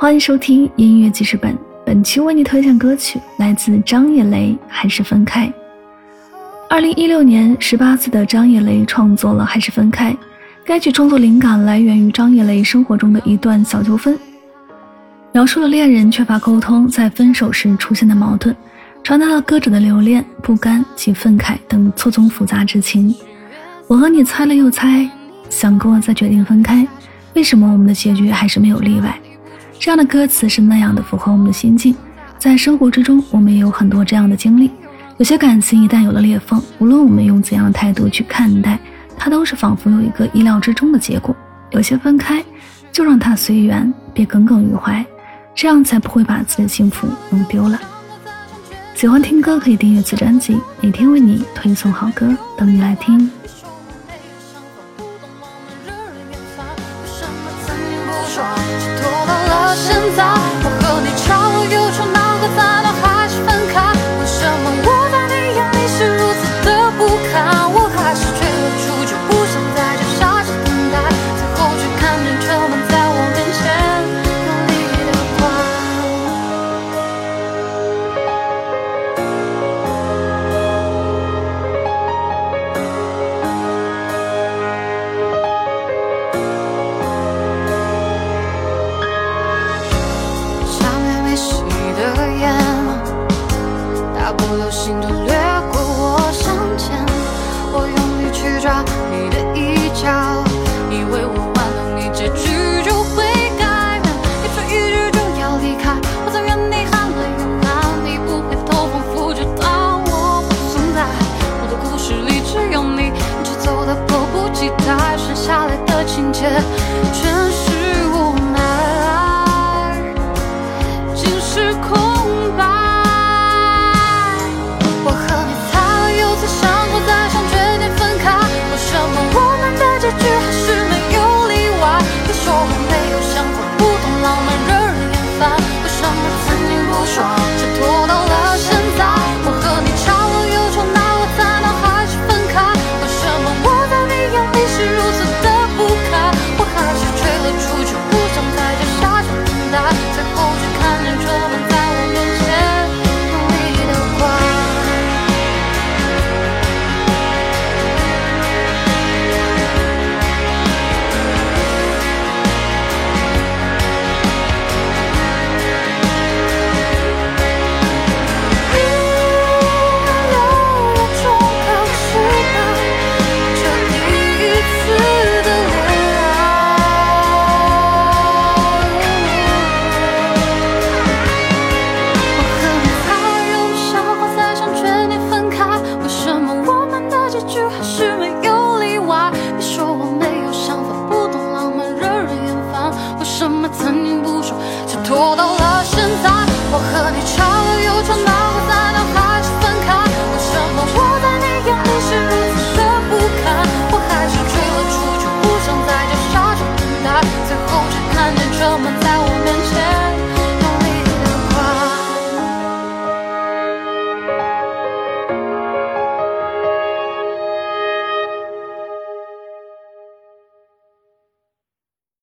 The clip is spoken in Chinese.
欢迎收听音乐记事本，本期为你推荐歌曲来自张叶雷，《还是分开》。二零一六年，十八岁的张叶雷创作了《还是分开》。该曲创作灵感来源于张叶雷生活中的一段小纠纷，描述了恋人缺乏沟通，在分手时出现的矛盾，传达了歌者的留恋、不甘及愤慨等错综复杂之情。我和你猜了又猜，想过再决定分开，为什么我们的结局还是没有例外？这样的歌词是那样的符合我们的心境，在生活之中，我们也有很多这样的经历。有些感情一旦有了裂缝，无论我们用怎样的态度去看待，它都是仿佛有一个意料之中的结果。有些分开，就让它随缘，别耿耿于怀，这样才不会把自己的幸福弄丢了。喜欢听歌可以订阅此专辑，每天为你推送好歌，等你来听。不留心地掠过我向前，我用力去抓你的衣角，以为我换了你结局就会改变，一说一句就要离开，我在原地喊了又喊，你不回头，仿佛就当我不存在。我的故事里只有你，你却走得迫不及待，剩下来的情节全句还是没有例外你说我没有想法不懂浪漫惹人厌烦为什么曾经不说却拖到了